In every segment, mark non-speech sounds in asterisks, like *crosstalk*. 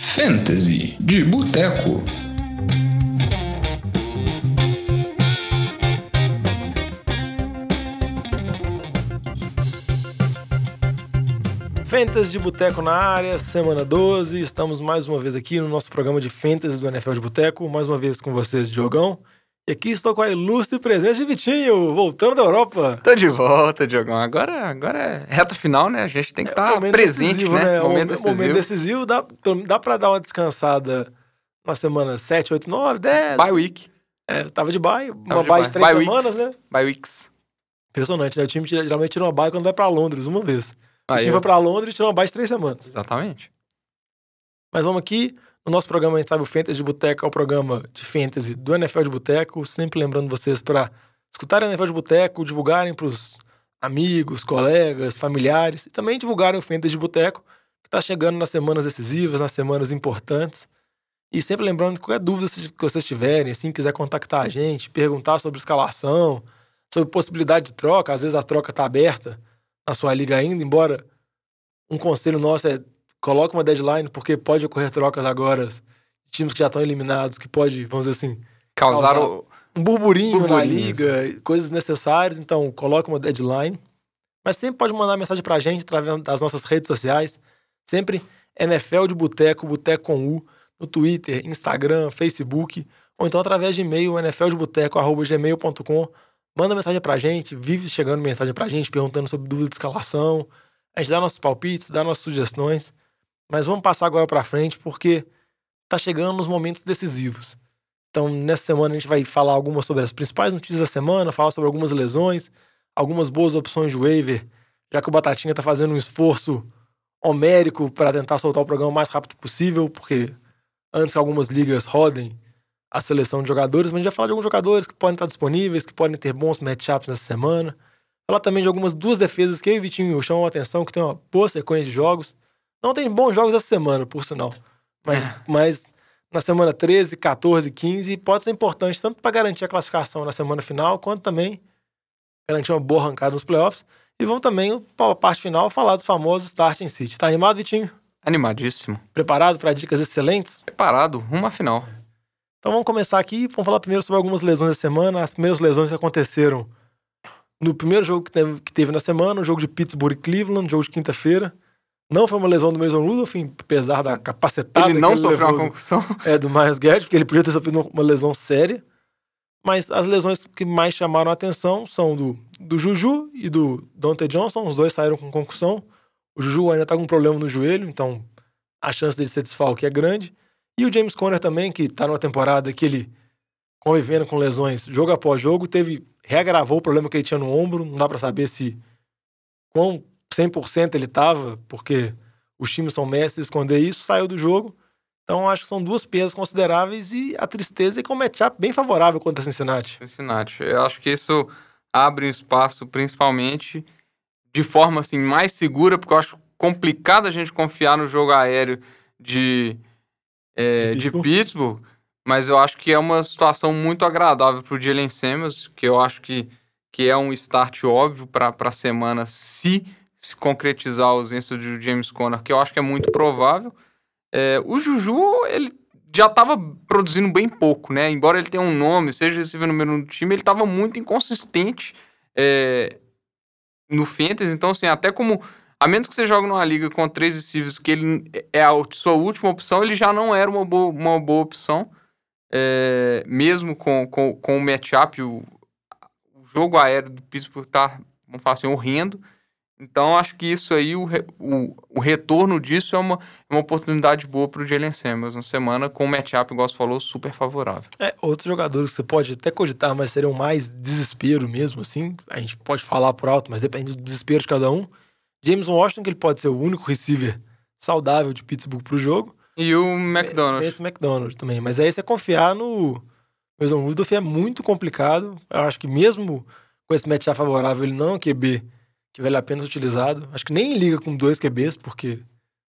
Fantasy de Boteco. Fantasy de Boteco na área, semana 12. Estamos mais uma vez aqui no nosso programa de Fantasy do NFL de Boteco. Mais uma vez com vocês, Diogão. E aqui estou com a ilustre presença de Vitinho, voltando da Europa. Tô de volta, Diogão. Agora, agora é reta final, né? A gente tem que estar Momento presente, decisivo, né? O Momento decisivo. Momento decisivo. Dá, dá pra dar uma descansada na semana 7, 8, 9, 10. Bye week. É, tava de bye. Uma Tava de bye de três Bye semanas, weeks. né? Bye weeks. Impressionante, né? O time tira- geralmente tira uma bye quando vai pra Londres, uma vez. O time eu- foi pra Londres e tirou uma bye de três semanas. Exatamente. Mas vamos aqui. No nosso programa, o Fantasy de Boteco é o programa de Fantasy do NFL de Boteco. Sempre lembrando vocês para escutarem o NFL de Boteco, divulgarem pros amigos, colegas, familiares e também divulgarem o Fantasy de Boteco, que tá chegando nas semanas decisivas, nas semanas importantes. E sempre lembrando que qualquer dúvida que vocês tiverem, assim, quiser contactar a gente, perguntar sobre escalação, sobre possibilidade de troca, às vezes a troca tá aberta na sua liga ainda, embora um conselho nosso é coloque uma deadline, porque pode ocorrer trocas agora de times que já estão eliminados, que pode, vamos dizer assim, Causaram. Causar- um burburinho, na liga, coisas necessárias, então coloque uma deadline. Mas sempre pode mandar mensagem pra gente através das nossas redes sociais. Sempre NFL de Boteco, Boteco com U, no Twitter, Instagram, Facebook, ou então através de e-mail, nfldeboteco.gmail.com. Manda mensagem pra gente, vive chegando mensagem pra gente, perguntando sobre dúvida de escalação. A gente dá nossos palpites, dá nossas sugestões. Mas vamos passar agora pra frente, porque tá chegando nos momentos decisivos. Então, nessa semana a gente vai falar algumas sobre as principais notícias da semana, falar sobre algumas lesões, algumas boas opções de waiver, já que o Batatinha tá fazendo um esforço homérico para tentar soltar o programa o mais rápido possível, porque antes que algumas ligas rodem a seleção de jogadores, mas a gente vai falar de alguns jogadores que podem estar disponíveis, que podem ter bons matchups nessa semana. Falar também de algumas duas defesas que eu e o Vitinho chamam a atenção, que tem uma boa sequência de jogos. Não tem bons jogos essa semana, por sinal. Mas, É. mas na semana 13, 14, 15, pode ser importante tanto para garantir a classificação na semana final, quanto também garantir uma boa arrancada nos playoffs. E vamos também, para a parte final, falar dos famosos Starting City. Tá animado, Vitinho? Animadíssimo. Preparado para dicas excelentes? Preparado, rumo à final. Então vamos começar aqui. Vamos falar primeiro sobre algumas lesões da semana. As primeiras lesões que aconteceram no primeiro jogo que teve, que teve na semana, o jogo de Pittsburgh e Cleveland, jogo de quinta-feira. Não foi uma lesão do Mason Rudolph, apesar da capacetada Ele não que sofreu uma concussão. é, do Miles Garrett, porque ele podia ter sofrido uma lesão séria. Mas as lesões que mais chamaram a atenção são do, do Juju e do Dante Johnson. Os dois saíram com concussão. O Juju ainda tá com um problema no joelho, então a chance dele ser desfalque é grande. E o James Conner também, que tá numa temporada que ele, convivendo com lesões jogo após jogo, teve reagravou o problema que ele tinha no ombro. Não dá pra saber se quão 100% ele tava, porque os times são mestres esconder isso, saiu do jogo. Então acho que são duas perdas consideráveis e a tristeza é que é um matchup bem favorável contra Cincinnati. Cincinnati. Eu acho que isso abre um espaço, principalmente, de forma assim, mais segura, porque eu acho complicado a gente confiar no jogo aéreo de, é, De de, Pittsburgh? Pittsburgh. mas eu acho que é uma situação muito agradável para o Jalen Samuels, que eu acho que, que é um start óbvio para a semana, se se concretizar a ausência do James Conner, que eu acho que é muito provável. É, o Juju, ele já estava produzindo bem pouco, né? Embora ele tenha um nome, seja recebendo número um do time, ele estava muito inconsistente é, no Fantasy. Então, assim, até como. A menos que você jogue numa liga com três receivers, que ele é a sua última opção, ele já não era uma boa, uma boa opção. É, mesmo com, com, com o matchup, o, o jogo aéreo do Pittsburgh tá, vamos falar assim, horrendo. Então, acho que isso aí, o, re- o, o retorno disso é uma, é uma oportunidade boa para o Jalen Samuels na semana, com um matchup, igual você falou, super favorável. É, outros jogadores que você pode até cogitar, mas seriam mais desespero mesmo, assim. A gente pode falar por alto, mas depende do desespero de cada um. James Washington, que ele pode ser o único receiver saudável de Pittsburgh pro jogo. E o McDonald's. Esse McDonald também. Mas aí você confiar no Mason Rudolph é muito complicado. Eu acho que mesmo com esse matchup favorável, ele não é um QB que vale a pena ser utilizado. Acho que nem liga com dois QBs, porque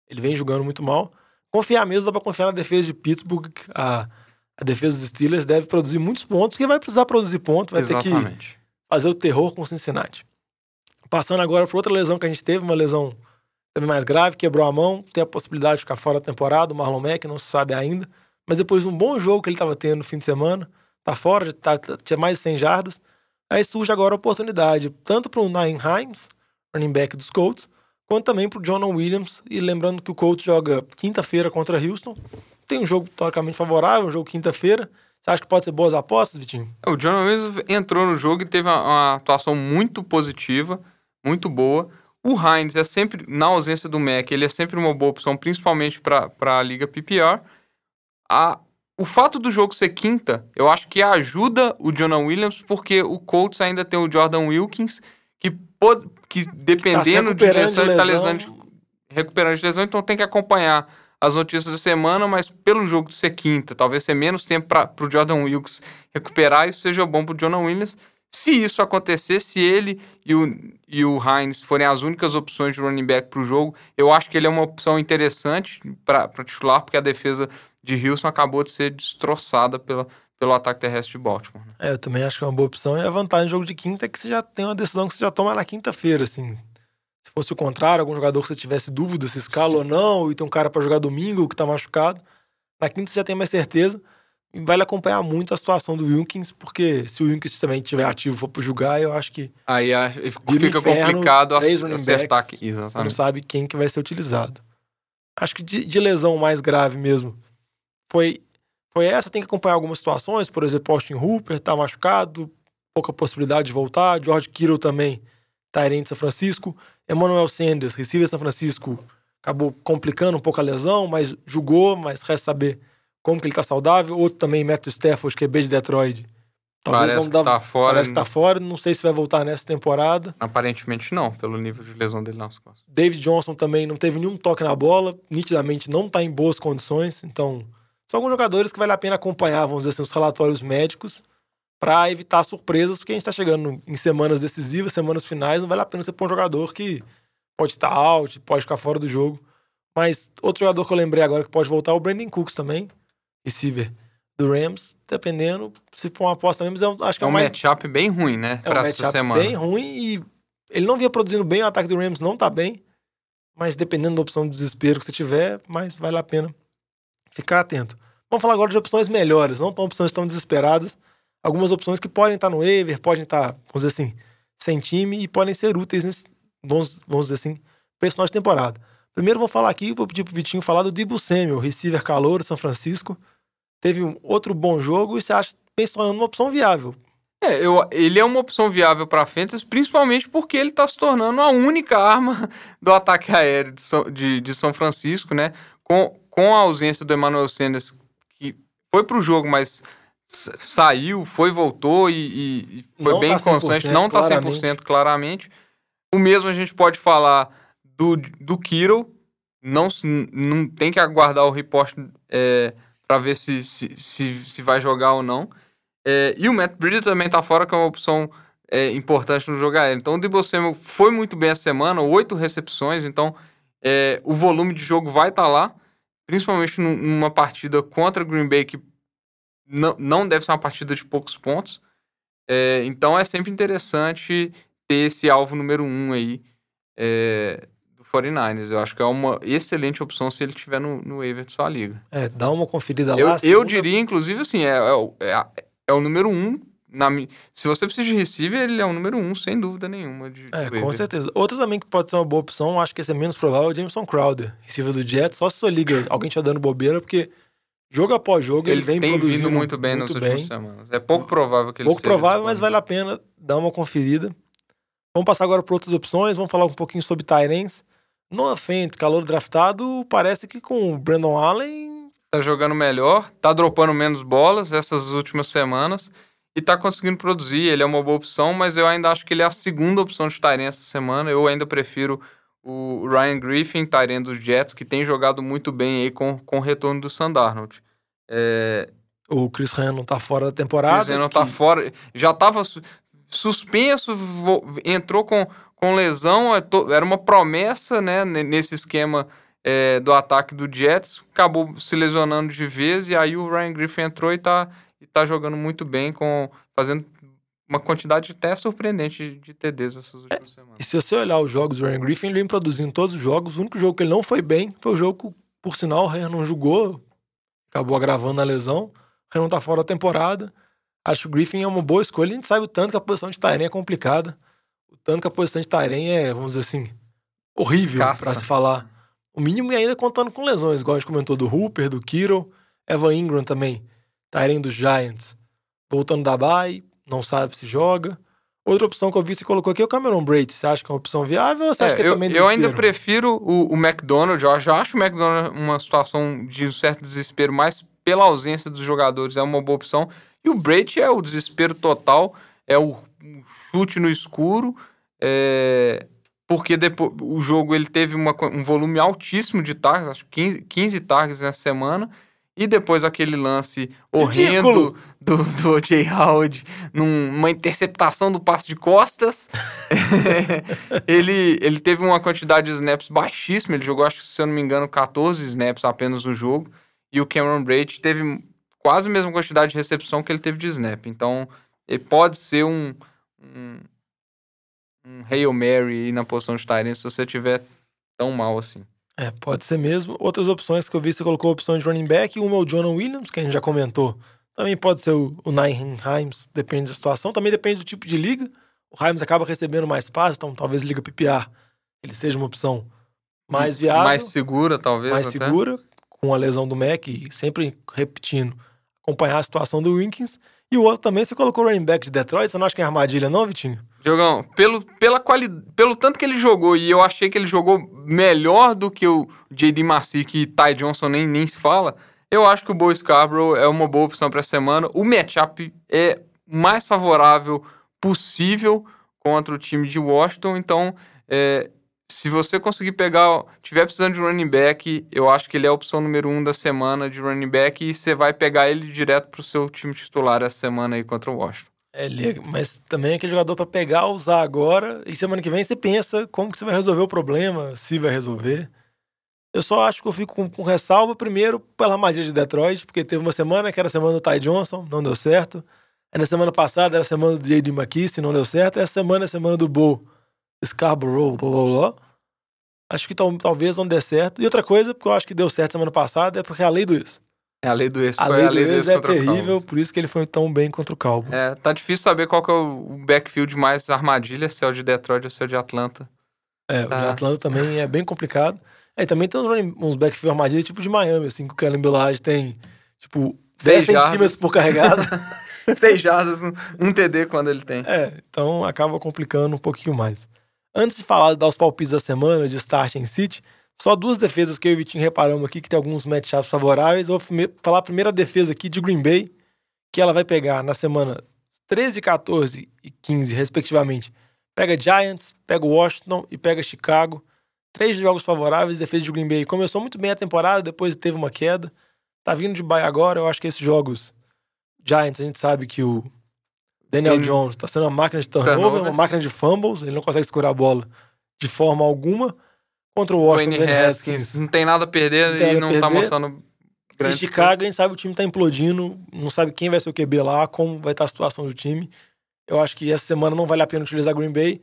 ele vem jogando muito mal. Confiar mesmo, dá pra confiar na defesa de Pittsburgh. A, a defesa dos Steelers deve produzir muitos pontos, porque vai precisar produzir pontos, vai ter que Exatamente. fazer o terror com o Cincinnati. Passando agora para outra lesão que a gente teve, uma lesão também mais grave, quebrou a mão, tem a possibilidade de ficar fora da temporada, o Marlon Mack, não se sabe ainda. Mas depois de um bom jogo que ele estava tendo no fim de semana, tá fora, tá, tinha mais de 100 jardas. Aí surge agora a oportunidade, tanto para o Naim Himes, running back dos Colts, quanto também para o Jonah Williams. E lembrando que o Colts joga quinta-feira contra Houston. Tem um jogo teoricamente favorável, um jogo quinta-feira. Você acha que pode ser boas apostas, Vitinho? O Jonah Williams entrou no jogo e teve uma, atuação muito positiva, muito boa. O Hines é sempre, na ausência do Mac, ele é sempre uma boa opção, principalmente para a liga PPR. A, o fato do jogo ser quinta, eu acho que ajuda o Jonah Williams, porque o Colts ainda tem o Jordan Wilkins, que, pode, que dependendo que tá de lesão, ele está lesando, recuperando de lesão, então tem que acompanhar as notícias da semana, mas pelo jogo de ser quinta, talvez ser menos tempo para o Jordan Wilkins recuperar, isso seja bom para o Jonah Williams. Se isso acontecer, se ele e o, e o Heinz forem as únicas opções de running back para o jogo, eu acho que ele é uma opção interessante para titular, porque a defesa de Houston acabou de ser destroçada pela, pelo ataque terrestre de Baltimore. Né? É, eu também acho que é uma boa opção. E a vantagem do jogo de quinta é que você já tem uma decisão que você já toma na quinta-feira, assim. Se fosse o contrário, algum jogador que você tivesse dúvida se escala Sim. ou não, e tem um cara para jogar domingo que está machucado, na quinta você já tem mais certeza vale acompanhar muito a situação do Wilkins, porque se o Wilkins também estiver ativo for para julgar, eu acho que. Aí fica inferno, complicado acertar aqui. Exatamente. Você não sabe quem que vai ser utilizado. Acho que de, de, lesão mais grave mesmo foi, foi essa. Tem que acompanhar algumas situações, por exemplo, Austin Hooper tá machucado, pouca possibilidade de voltar. George Kittle também, Tyrant de São Francisco. Emmanuel Sanders, receiver São Francisco, acabou complicando um pouco a lesão, mas jogou, mas resta saber como que ele tá saudável. Outro também, Matthew Stafford, que é de Detroit. Talvez parece não dá, que tá fora. Parece que tá fora. Não sei se vai voltar nessa temporada. Aparentemente não, pelo nível de lesão dele nas costas. David Johnson também não teve nenhum toque na bola. Nitidamente não tá em boas condições. Então, são alguns jogadores que vale a pena acompanhar, vamos dizer assim, os relatórios médicos para evitar surpresas, porque a gente tá chegando em semanas decisivas, semanas finais, não vale a pena você pôr um jogador que pode estar out, pode ficar fora do jogo. Mas outro jogador que eu lembrei agora que pode voltar é o Brandon Cooks também receiver do Rams, dependendo, se for uma aposta mesmo, eu acho que é, é um mais... matchup bem ruim, né, é um essa semana. bem ruim e ele não vinha produzindo bem, o ataque do Rams não tá bem, mas dependendo da opção de desespero que você tiver, mais vale a pena ficar atento. Vamos falar agora de opções melhores, não tão opções tão desesperadas, algumas opções que podem estar no waiver, podem estar, vamos dizer assim, sem time e podem ser úteis, nesse, vamos, vamos dizer assim, final de temporada. Primeiro vou falar aqui, vou pedir pro Vitinho falar do Dibu Samuel, receiver calor São Francisco, teve um outro bom jogo e você acha que vem se tornando uma opção viável. É, eu, ele é uma opção viável para a Fantasy, principalmente porque ele está se tornando a única arma *laughs* do ataque aéreo de São, de, de São Francisco, né? Com, com a ausência do Emmanuel Sanders, que foi para o jogo, mas saiu, foi, voltou e, e foi não bem tá constante, não está 100% claramente. O mesmo a gente pode falar do, do Kiro. Não, não tem que aguardar o report é, para ver se, se, se, se, vai jogar ou não. É, e o Matt Breida também tá fora, que é uma opção é, importante no jogo aéreo. Então o Debo Samuel foi muito bem a semana, oito recepções, então é, o volume de jogo vai estar tá lá, principalmente numa partida contra Green Bay, que não, não deve ser uma partida de poucos pontos. É, então é sempre interessante ter esse alvo número um aí é, 49ers. Eu acho que é uma excelente opção se ele estiver no, no waiver de sua liga. É, dá uma conferida eu, lá. Eu diria, inclusive, assim, é, é, é, é o número um. Na, se você precisa de receiver, ele é o número um, sem dúvida nenhuma. De, é, com certeza. Outro também que pode ser uma boa opção, acho que esse é menos provável, é o Jameson Crowder, receiver do Jets. Só se sua liga, *laughs* alguém te dando bobeira, porque jogo após jogo ele, ele vem tem produzindo muito bem muito nas bem. últimas semanas. É pouco provável que ele Pouco provável, mas vale a pena dar uma conferida. Vamos passar agora para outras opções. Vamos falar um pouquinho sobre Tyrens. Noah Fent, calor draftado, parece que com o Brandon Allen. Tá jogando melhor, tá dropando menos bolas essas últimas semanas e tá conseguindo produzir. Ele é uma boa opção, mas eu ainda acho que ele é a segunda opção de Tyrene essa semana. Eu ainda prefiro o Ryan Griffin, Tyrene dos Jets, que tem jogado muito bem aí com, com o retorno do Sandarnold. É... O Chris Ryan tá fora da temporada. Chris Ryan tá que... tá fora. Já tava suspenso, entrou com com lesão, é era uma promessa, né, nesse esquema é, do ataque do Jets, acabou se lesionando de vez, e aí o Ryan Griffin entrou e tá, e tá jogando muito bem, com, fazendo uma quantidade até surpreendente de TDs essas últimas semanas. E se você olhar os jogos do Ryan Griffin, ele vem produzindo todos os jogos. O único jogo que ele não foi bem foi o jogo que, por sinal, o Ryan não jogou, acabou agravando a lesão. O Ryan não tá fora da temporada. Acho que o Griffin é uma boa escolha. A gente sabe o tanto que a posição de Tyrene é complicada. O tanto que a posição de Tyrene é, vamos dizer assim, horrível para se falar. O mínimo e ainda contando com lesões, igual a gente comentou do Hooper, do Kittle, Evan Ingram também, Tyrene dos Giants, voltando da bye, não sabe se joga. Outra opção que eu vi você colocou aqui é o Cameron Braid. Você acha que é uma opção viável ou você acha É, que é eu, também eu ainda desespero? prefiro o, o McDonald. Eu já acho o McDonald uma situação de um certo desespero, mas pela ausência dos jogadores é uma boa opção. E o Brady é o desespero total, é o, chute no escuro, é, porque depois o jogo ele teve uma um volume altíssimo de targets, acho que 15, 15 targets nessa semana. E depois aquele lance horrendo Ridículo. do, do O.J. Howard numa interceptação do passe de costas. *laughs* ele, ele teve uma quantidade de snaps baixíssima. Ele jogou, acho que, se eu não me engano, 14 snaps apenas no jogo. E o Cameron Braid teve quase a mesma quantidade de recepção que ele teve de snap. Então, ele pode ser um, um, um Hail Mary aí na posição de Tyrant se você tiver tão mal assim. É, pode ser mesmo. Outras opções que eu vi, você colocou a opção de running back. Uma é o Jonah Williams, que a gente já comentou. Também pode ser o, o Nyheim Himes, depende da situação. Também depende do tipo de liga. O Himes acaba recebendo mais passes, então talvez liga PPR ele seja uma opção mais viável, Mais mais, segura, talvez. até. segura, com a lesão do Mac e sempre repetindo, acompanhar a situação do Winkins. E o outro também, você colocou o running back de Detroit, você não acha que é armadilha não, Vitinho? Diogão, pelo, pela quali... pelo tanto que ele jogou, e eu achei que ele jogou melhor do que o J.D. Macick e Ty Johnson, nem, nem se fala, eu acho que o Bo Scarborough é uma boa opção para essa semana. O matchup é o mais favorável possível contra o time de Washington, então é, se você conseguir pegar, tiver precisando de running back, eu acho que ele é a opção número um da semana de running back e você vai pegar ele direto pro seu time titular essa semana aí contra o Washington. É, é- mas também é aquele jogador para pegar, usar agora, e semana que vem você pensa como que você vai resolver o problema, se vai resolver. Eu só acho que eu fico com, com ressalva, primeiro, pela armadilha de Detroit, porque teve uma semana que era a semana do Ty Johnson, não deu certo. Aí na semana passada era a semana do J.D. McKissick, não deu certo. Essa semana é a semana do Bo Scarborough, blá, blá, blá. Acho que tal- talvez não dê certo. E outra coisa, porque eu acho que deu certo semana passada, é porque a lei do ex. É a lei do ex, A foi lei a lei do ex é terrível, por isso que ele foi tão bem contra o Cowboys. É, tá difícil saber qual que é o backfield mais armadilha, se é o de Detroit ou se é o de Atlanta. É, o de Tá. Atlanta também é bem complicado. É, e também tem uns, backfield armadilha tipo de Miami, assim, que o Kellen Belage tem, tipo, 10 Seis centímetros por carregado. *laughs* Seis jardas, um, TD quando ele tem. é, então acaba complicando um pouquinho mais. Antes de falar, dar os palpites da semana, de start em City, só duas defesas que eu e o Vitinho reparamos aqui, que tem alguns matchups favoráveis. Eu vou falar a primeira defesa aqui de Green Bay, que ela vai pegar na semana 13, 14 e 15, respectivamente. Pega Giants, pega Washington e pega Chicago. Três jogos favoráveis, defesa de Green Bay. Começou muito bem a temporada, depois teve uma queda. Tá vindo de bye agora, eu acho que esses jogos Giants, a gente sabe que o Daniel Jones tá sendo uma máquina de turnover, uma Turnovers. máquina de fumbles, ele não consegue segurar a bola de forma alguma. Contra o Washington, Dwayne Haskins Haskins não tem nada a perder Não e nada não tá perder. mostrando Em grande Chicago, a gente sabe o time tá implodindo, não sabe quem vai ser o QB lá, como vai estar a situação do time. Eu acho que essa semana não vale a pena utilizar Green Bay.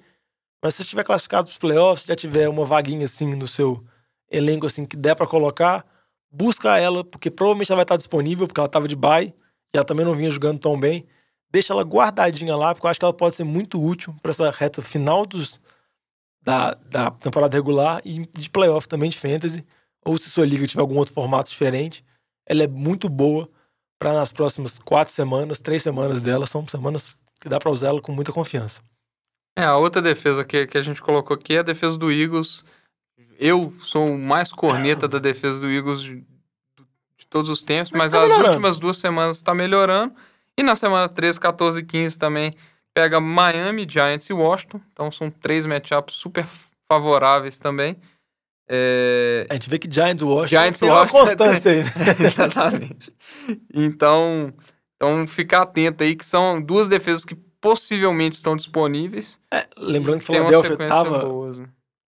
Mas se você estiver classificado para os playoffs, se já tiver uma vaguinha assim no seu elenco assim que der para colocar, busca ela, porque provavelmente ela vai estar disponível, porque ela estava de bye, e ela também não vinha jogando tão bem. Deixa ela guardadinha lá, porque eu acho que ela pode ser muito útil para essa reta final dos, da, da temporada regular e de playoff também de fantasy. Ou se sua liga tiver algum outro formato diferente, ela é muito boa para nas próximas quatro semanas, três semanas dela, são semanas que dá para usar ela com muita confiança. É, a outra defesa que, que a gente colocou aqui é a defesa do Eagles. Eu sou o mais corneta da defesa do Eagles de, de todos os tempos, Mas mas tá as melhorando. últimas duas semanas está melhorando. E na semana 13, 14 e 15 também pega Miami, Giants e Washington. Então são três matchups super favoráveis também. É, A gente vê que Giants e Washington Giants e tem uma Washington constância aí, né? *laughs* Exatamente. Então, então, ficar atento aí que são duas defesas que possivelmente estão disponíveis. É, lembrando que uma Philadelphia sequência tava, boa, né?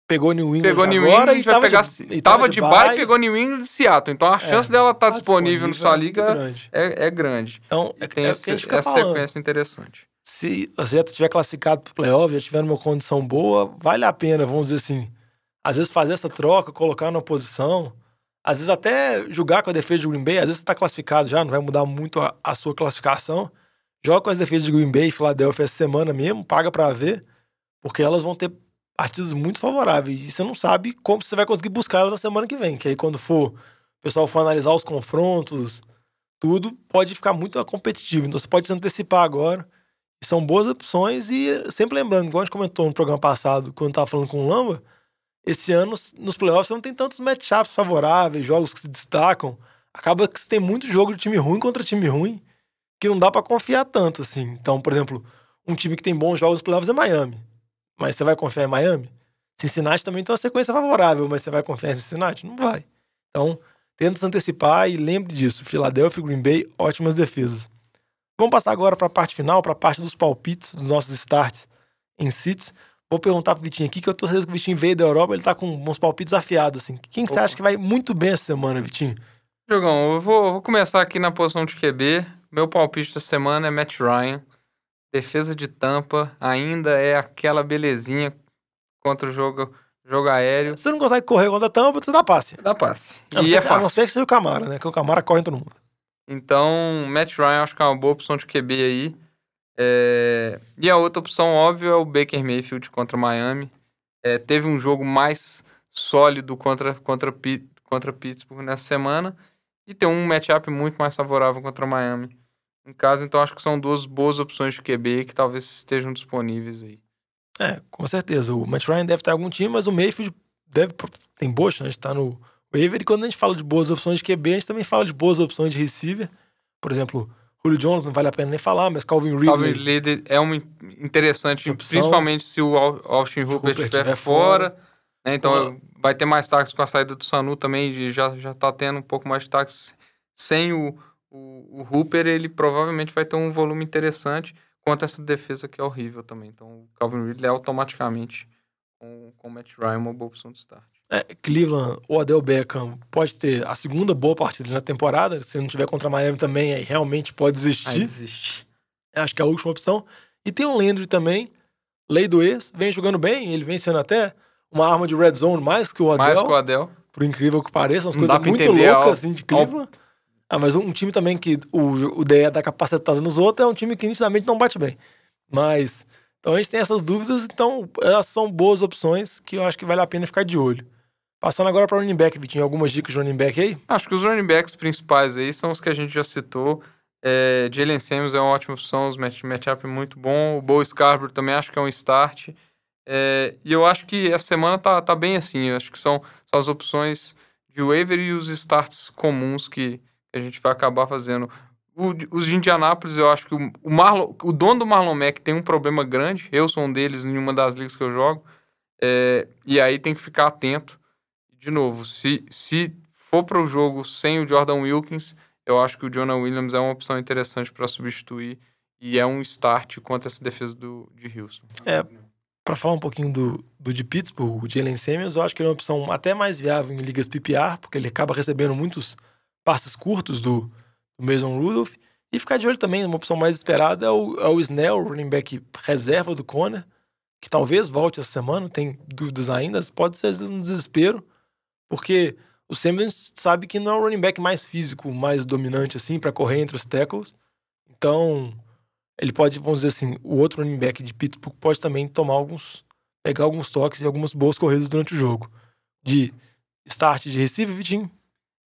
pegou New England Pegou New agora England, e vai tava pegar. de, e tava de bye, pegou New England e Seattle. Então a É, chance dela estar tá disponível na sua é liga grande. é, é grande. Então, E é, tem é o essa falando. sequência interessante. Se você já estiver classificado para o playoff, já tiver numa condição boa, vale a pena, vamos dizer assim, às vezes fazer essa troca, colocar numa posição, às vezes até jogar com a defesa de Green Bay, às vezes está classificado já, não vai mudar muito a, a, sua classificação. Joga com as defesas de Green Bay e Philadelphia essa semana mesmo, paga para ver, porque elas vão ter partidas muito favoráveis. E você não sabe como você vai conseguir buscar elas na semana que vem. Que aí, quando for o pessoal for analisar os confrontos, tudo, pode ficar muito competitivo. Então você pode se antecipar agora. São boas opções. E sempre lembrando, igual a gente comentou no programa passado, quando estava falando com o Lamba, esse ano, nos playoffs, você não tem tantos matchups favoráveis, jogos que se destacam. Acaba que você tem muito jogo de time ruim contra time ruim, que não dá para confiar tanto, assim. Então, por exemplo, um time que tem bons jogos nos playoffs é Miami. Mas você vai confiar em Miami? Cincinnati também tem uma sequência favorável, mas você vai confiar em Cincinnati? Não vai. Então, tenta se antecipar e lembre disso. Philadelphia e Green Bay, ótimas defesas. Vamos passar agora para a parte final, para a parte dos palpites, dos nossos starts em sits. Vou perguntar pro Vitinho aqui, que eu tô certeza que o Vitinho veio da Europa, ele tá com uns palpites afiados, assim. Quem que você acha que vai muito bem essa semana, Vitinho? Jogão, eu vou, vou começar aqui na posição de QB. Meu palpite da semana é Matt Ryan. Defesa de tampa ainda é aquela belezinha contra o jogo, jogo aéreo. Você não consegue correr contra a tampa, você dá passe. Dá passe. e é fácil. A não ser que seja o Camara, né? Que o Camara corre em todo mundo. Então, Matt Ryan acho que é uma boa opção de QB aí. É... E a outra opção, óbvio, é o Baker Mayfield contra Miami. É, teve um jogo mais sólido contra, contra, contra Pittsburgh nessa semana e tem um matchup muito mais favorável contra Miami em casa. Então acho que são duas boas opções de QB que talvez estejam disponíveis aí. É, com certeza. O Matt Ryan deve ter algum time, mas o Mayfield deve, tem boa chance de estar no E quando a gente fala de boas opções de QB, a gente também fala de boas opções de receiver. Por exemplo, Julio Jones não vale a pena nem falar, mas Calvin Ridley... Calvin Ridley é um interessante, principalmente se o Austin Hooper estiver fora. fora. Né? Então vai ter mais táxis com a saída do Sanu também, e já, já tá tendo um pouco mais de táxis. Sem o, o, o Hooper, ele provavelmente vai ter um volume interessante, quanto essa defesa que é horrível também. Então o Calvin Ridley é automaticamente, com, com o Matt Ryan, uma boa opção de start. É, Cleveland ou Adel Beckham pode ter a segunda boa partida na temporada. Se não tiver contra Miami também, aí realmente pode desistir. Aí desiste. Acho que é a última opção. E tem o Landry também, lei do ex, vem jogando bem, ele vem sendo até uma arma de red zone mais que o Adel. Mais que o Adel. Por incrível que pareça, umas coisas muito loucas assim de Cleveland. Ah, mas um time também que o, o DE dá capacitada nos outros é um time que nitidamente não bate bem. Mas, então a gente tem essas dúvidas, então elas são boas opções que eu acho que vale a pena ficar de olho. Passando agora para running back, Vitinho, algumas dicas de running back aí? Acho que os running backs principais aí são os que a gente já citou. É, Jalen Samuels é uma ótima opção, os match, matchup muito bom. O Bo Scarborough também acho que é um start. É, e eu acho que essa semana tá, tá bem assim. Eu acho que são, são as opções de waiver e os starts comuns que, a gente vai acabar fazendo. O, os de Indianápolis, eu acho que o, o, o dono do Marlon Mack tem um problema grande. Eu sou um deles em uma das ligas que eu jogo. É, e aí tem que ficar atento de novo, se, se for para o jogo sem o Jordan Wilkins, eu acho que o Jonah Williams é uma opção interessante para substituir e é um start contra essa defesa do, de Houston. É, para falar um pouquinho do, do de Pittsburgh, o Jalen Samuels, eu acho que ele é uma opção até mais viável em ligas PPR, porque ele acaba recebendo muitos passes curtos do, do Mason Rudolph. E ficar de olho também, uma opção mais esperada é o, é o Snell, running back reserva do Conner, que talvez volte essa semana, tem dúvidas ainda, pode ser um desespero. Porque o Samuels sabe que não é o running back mais físico, mais dominante, assim, para correr entre os tackles. Então, ele pode, vamos dizer assim, o outro running back de Pittsburgh pode também tomar alguns. pegar alguns toques e algumas boas corridas durante o jogo. De start de receiver, Vitinho?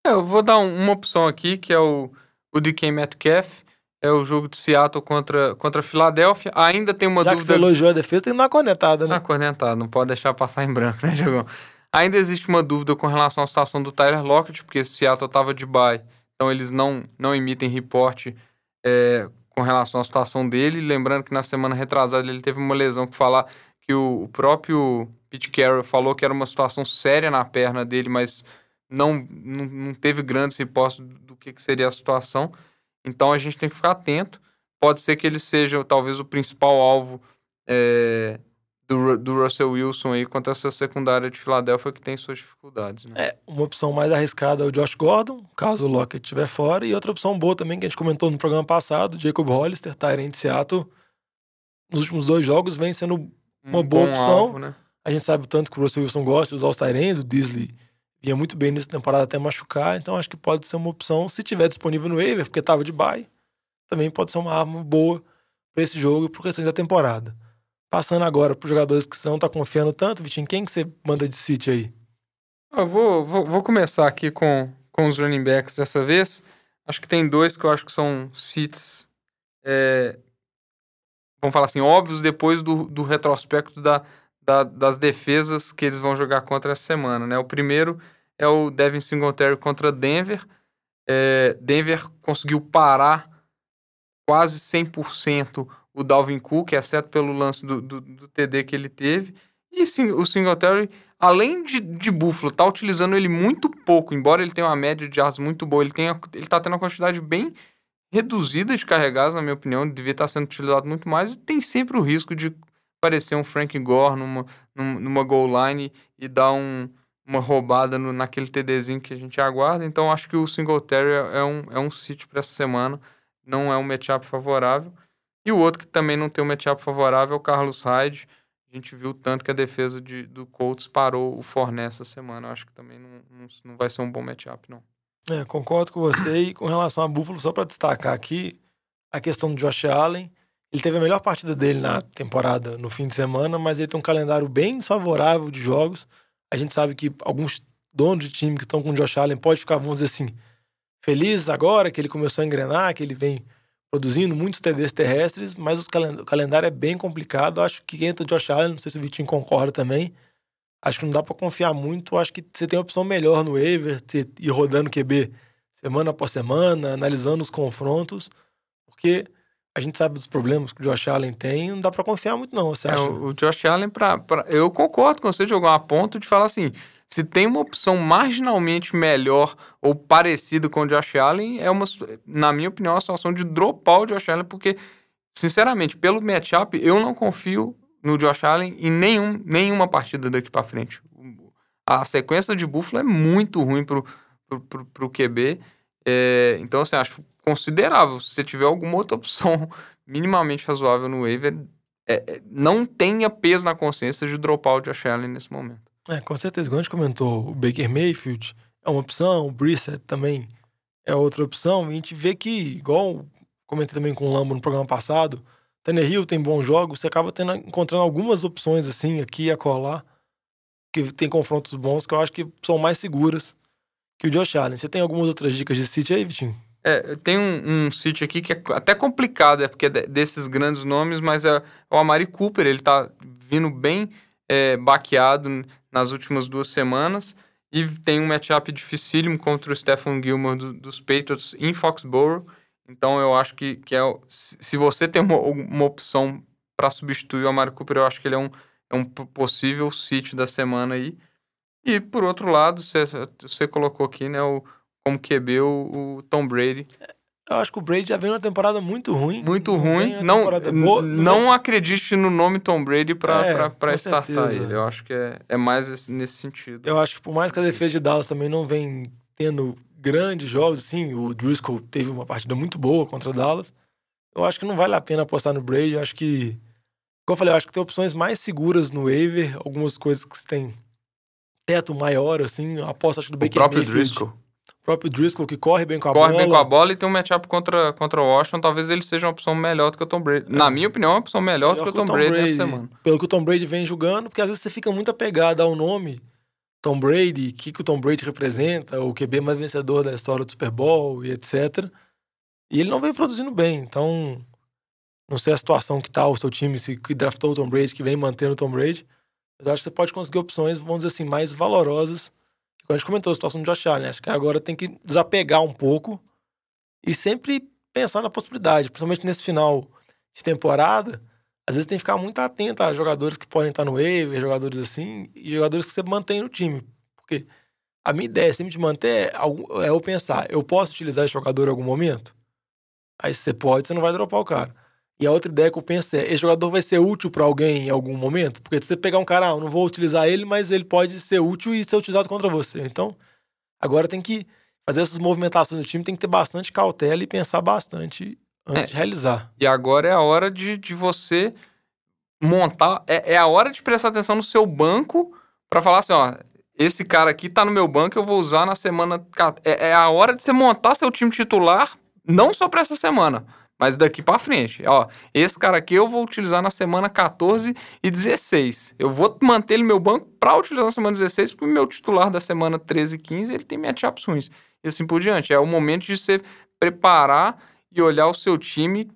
É, eu vou dar uma opção aqui, que é o, o DK Metcalf. É o jogo de Seattle contra, contra a Filadélfia. Ainda tem uma Já dúvida. Já que você elogiou a defesa, tem que dar uma cornetada, né? Uma cornetada, não pode deixar passar em branco, né, Jogão? Ainda existe uma dúvida com relação à situação do Tyler Lockett, porque Seattle estava de bye, então eles não, não emitem reporte é, com relação à situação dele. Lembrando que na semana retrasada ele teve uma lesão que falar que o, o próprio Pete Carroll falou que era uma situação séria na perna dele, mas não, não, não teve grandes reportes do, do que, que seria a situação. Então a gente tem que ficar atento. Pode ser que ele seja talvez o principal alvo é, do, do Russell Wilson aí contra essa secundária de Filadélfia que tem suas dificuldades. Né? É, uma opção mais arriscada é o Josh Gordon, caso o Lockett estiver fora, e outra opção boa também que a gente comentou no programa passado, Jacob Hollister, Tyrant Seattle, nos últimos dois jogos vem sendo uma Um boa opção. alvo, né? A gente sabe o tanto que o Russell Wilson gosta de usar os Tyrants, o Disley vinha muito bem nessa temporada até machucar, então acho que pode ser uma opção se tiver disponível no waiver, porque tava de bye, também pode ser uma arma boa para esse jogo e pro restante da temporada. Passando agora para os jogadores que não tá confiando tanto, Vitinho, quem que você manda de City aí? Eu vou, vou, vou começar aqui com, com os running backs dessa vez. Acho que tem dois que eu acho que são seats, é, vamos falar assim, óbvios depois do, do retrospecto da, da- das defesas que eles vão jogar contra essa semana, né? O primeiro é o Devin Singletary contra Denver. É, Denver conseguiu parar quase 100% o Dalvin Cook, exceto pelo lance do, do, do TD que ele teve. E sim, o Singletary, além de, de Buffalo, tá utilizando ele muito pouco, embora ele tenha uma média de yards muito boa, ele, tenha, ele tá tendo uma quantidade bem reduzida de carregados, na minha opinião, devia estar sendo utilizado muito mais, e tem sempre o risco de parecer um Frank Gore numa, num- numa goal line e dar um, uma roubada no- naquele TDzinho que a gente aguarda, então acho que o Singletary é, é um, é um sítio para essa semana, não é um matchup favorável. E o outro que também não tem um matchup favorável é o Carlos Hyde. A gente viu tanto que a defesa de, do Colts parou o Fournette essa semana. Eu acho que também não, não, não vai ser um bom matchup, não. É, concordo com você e com relação a Buffalo, só para destacar aqui a questão do Josh Allen. Ele teve a melhor partida dele na temporada no fim de semana, mas ele tem um calendário bem desfavorável de jogos. A gente sabe que alguns donos de time que estão com o Josh Allen pode ficar, vamos dizer assim, felizes agora que ele começou a engrenar, que ele vem produzindo muitos TDs terrestres, mas os calen- o calendário é bem complicado. Acho que entra o Josh Allen, não sei se o Vitinho concorda também. Acho que não dá para confiar muito. Acho que você tem uma opção melhor no waiver, ir rodando QB semana após semana, analisando os confrontos, porque a gente sabe dos problemas que o Josh Allen tem, e não dá para confiar muito não, você É, acha? o, Josh Allen, pra, pra- eu concordo com você de jogar uma ponto de falar assim: se tem uma opção marginalmente melhor ou parecida com o Josh Allen, é uma, na minha opinião, uma situação de dropar o Josh Allen, porque, sinceramente, pelo matchup, eu não confio no Josh Allen em nenhum, nenhuma partida daqui pra frente. A sequência de Buffalo é muito ruim pro, pro, pro, pro QB. É, então, assim, acho considerável. Se você tiver alguma outra *laughs* opção minimamente razoável no waiver, é, é, não tenha peso na consciência de dropar o Josh Allen nesse momento. É, com certeza. Quando a gente comentou, o Baker Mayfield é uma opção, o Brissett também é outra opção. E a gente vê que, igual comentei também com o Lambo no programa passado, Tannehill tem bons jogos, você acaba tendo, encontrando algumas opções assim, aqui e acolá, que tem confrontos bons, que eu acho que são mais seguras que o Josh Allen. Você tem algumas outras dicas de City aí, Vitinho? É, tem um, um sítio aqui que é até complicado, é porque é de- desses grandes nomes, mas é o Amari Cooper, ele tá vindo bem é, baqueado nas últimas duas semanas e tem um matchup dificílimo contra o Stephen Gilmore do- dos Patriots em Foxborough. Então eu acho que, que é, se você tem uma, uma opção para substituir o Amari Cooper, eu acho que ele é um, é um possível sítio da semana aí. E por outro lado, você, colocou aqui, né, o, como QB o, o Tom Brady. Eu acho que o Brady já vem uma temporada muito ruim. Muito ruim. Não, boa, vem- não acredite no nome Tom Brady pra, É, pra, pra startar certeza. ele. Eu acho que é, é mais esse- nesse sentido. Eu acho que por mais que a defesa de Dallas também não vem tendo grandes jogos, assim, o Driscoll teve uma partida muito boa contra Dallas. Eu acho que não vale a pena apostar no Brady. Eu acho que, como eu falei, eu acho que tem opções mais seguras no waiver, algumas coisas que tem teto maior, assim. Eu aposto, acho que do o Baker próprio Mayfield, Driscoll. O próprio Driscoll, que corre bem com a Corre bola. bem com a bola e tem um matchup contra, contra o Washington. Talvez ele seja uma opção melhor do que o Tom Brady. Na minha opinião, é uma opção melhor, do que o Tom, Brady, nessa semana. Pelo que o Tom Brady vem jogando, porque às vezes você fica muito apegado ao nome Tom Brady, o que, que o Tom Brady representa, o QB mais vencedor da história do Super Bowl e etc. E ele não vem produzindo bem, então não sei a situação que tá o seu time, se que draftou o Tom Brady, que vem mantendo o Tom Brady, mas eu acho que você pode conseguir opções, vamos dizer assim, mais valorosas. A gente comentou, a situação do Josh Allen, acho que agora tem que desapegar um pouco e sempre pensar na possibilidade, principalmente nesse final de temporada, às vezes tem que ficar muito atento a jogadores que podem estar no waiver, jogadores assim, e jogadores que você mantém no time. Porque a minha ideia sempre de manter é é eu pensar, eu posso utilizar esse jogador em algum momento? Aí você pode, você não vai dropar o cara. E a outra ideia que eu penso é, esse jogador vai ser útil para alguém em algum momento? Porque se você pegar um cara, ah, eu não vou utilizar ele, mas ele pode ser útil e ser utilizado contra você. Então, agora tem que fazer essas movimentações no time, tem que ter bastante cautela e pensar bastante antes É. de realizar. E agora é a hora de, de você montar. É, é a hora de prestar atenção no seu banco pra falar assim, ó. Esse cara aqui tá no meu banco, eu vou usar na semana. É, é a hora de você montar seu time titular, não só pra essa semana, mas daqui pra frente. Ó, esse cara aqui eu vou utilizar na semana 14 e 16. Eu vou manter ele no meu banco pra utilizar na semana 16, porque o meu titular da semana 13 e 15 ele tem matchups ruins. E assim por diante. É o momento de você preparar e olhar o seu time.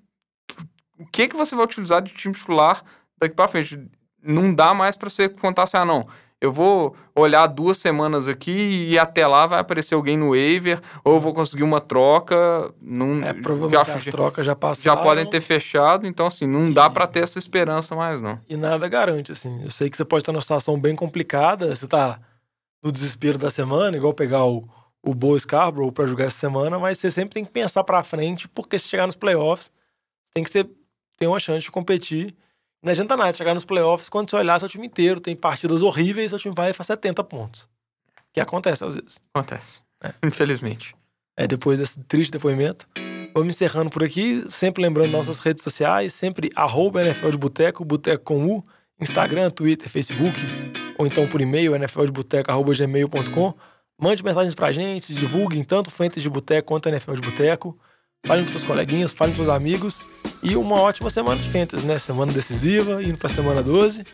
O que, que você vai utilizar de time titular daqui pra frente? Não dá mais pra você contar assim, ah, não. Eu vou olhar duas semanas aqui e até lá vai aparecer alguém no waiver, ou eu vou conseguir uma troca. Não, É, provavelmente já, as trocas já já passaram. podem ter fechado, então assim, não dá pra ter essa esperança mais, não. E nada garante, assim. Eu sei que você pode estar numa situação bem complicada, você tá no desespero da semana, igual pegar o, o Bo Scarborough pra jogar essa semana, mas você sempre tem que pensar pra frente, porque se chegar nos playoffs, tem que ser, ter uma chance de competir. Não adianta nada chegar nos playoffs quando você olhar seu time inteiro, tem partidas horríveis, seu time vai e faz 70 pontos. Que acontece às vezes. Acontece. Infelizmente. É, depois desse triste depoimento. Vamos encerrando por aqui, sempre lembrando nossas redes sociais, sempre arroba NFL de Boteco, Boteco com U, Instagram, Twitter, Facebook, ou então por e-mail, nfldeboteco.gmail.com. Mande mensagens pra gente, divulguem tanto Fantasy de Boteco quanto NFL de Boteco. Falem pros seus coleguinhas, falem pros seus amigos. E uma ótima semana de Fantasy, né? Semana decisiva, indo pra semana 12.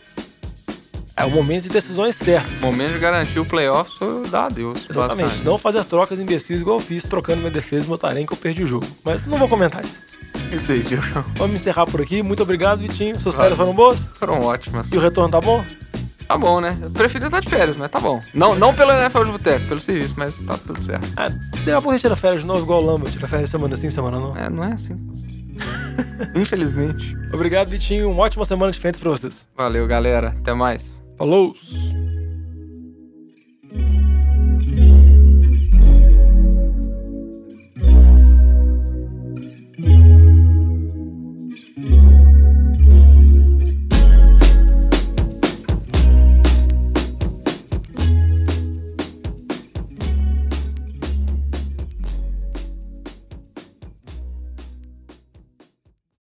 É o momento de decisões certas. Momento de garantir o playoff dar adeus. Exatamente. Não fazer trocas imbecis igual eu fiz, trocando minha defesa e meu tarém que eu perdi o jogo. Mas não vou comentar isso. Isso aí, Diego. Vamos encerrar por aqui. Muito obrigado, Vitinho. Suas férias foram boas? Foram ótimas. E o retorno tá bom? Tá bom, né? Eu preferia estar de férias, mas tá bom. Não, não pelo NFL de Boteco, pelo serviço, mas tá tudo certo. Ah, daqui a pouco retira férias de novo, igual o Lamba. Tira férias semana sim, semana não. É, não é assim. *laughs* Infelizmente. Obrigado, Vitinho. Uma ótima semana de férias pra vocês. Valeu, galera. Até mais. Falou!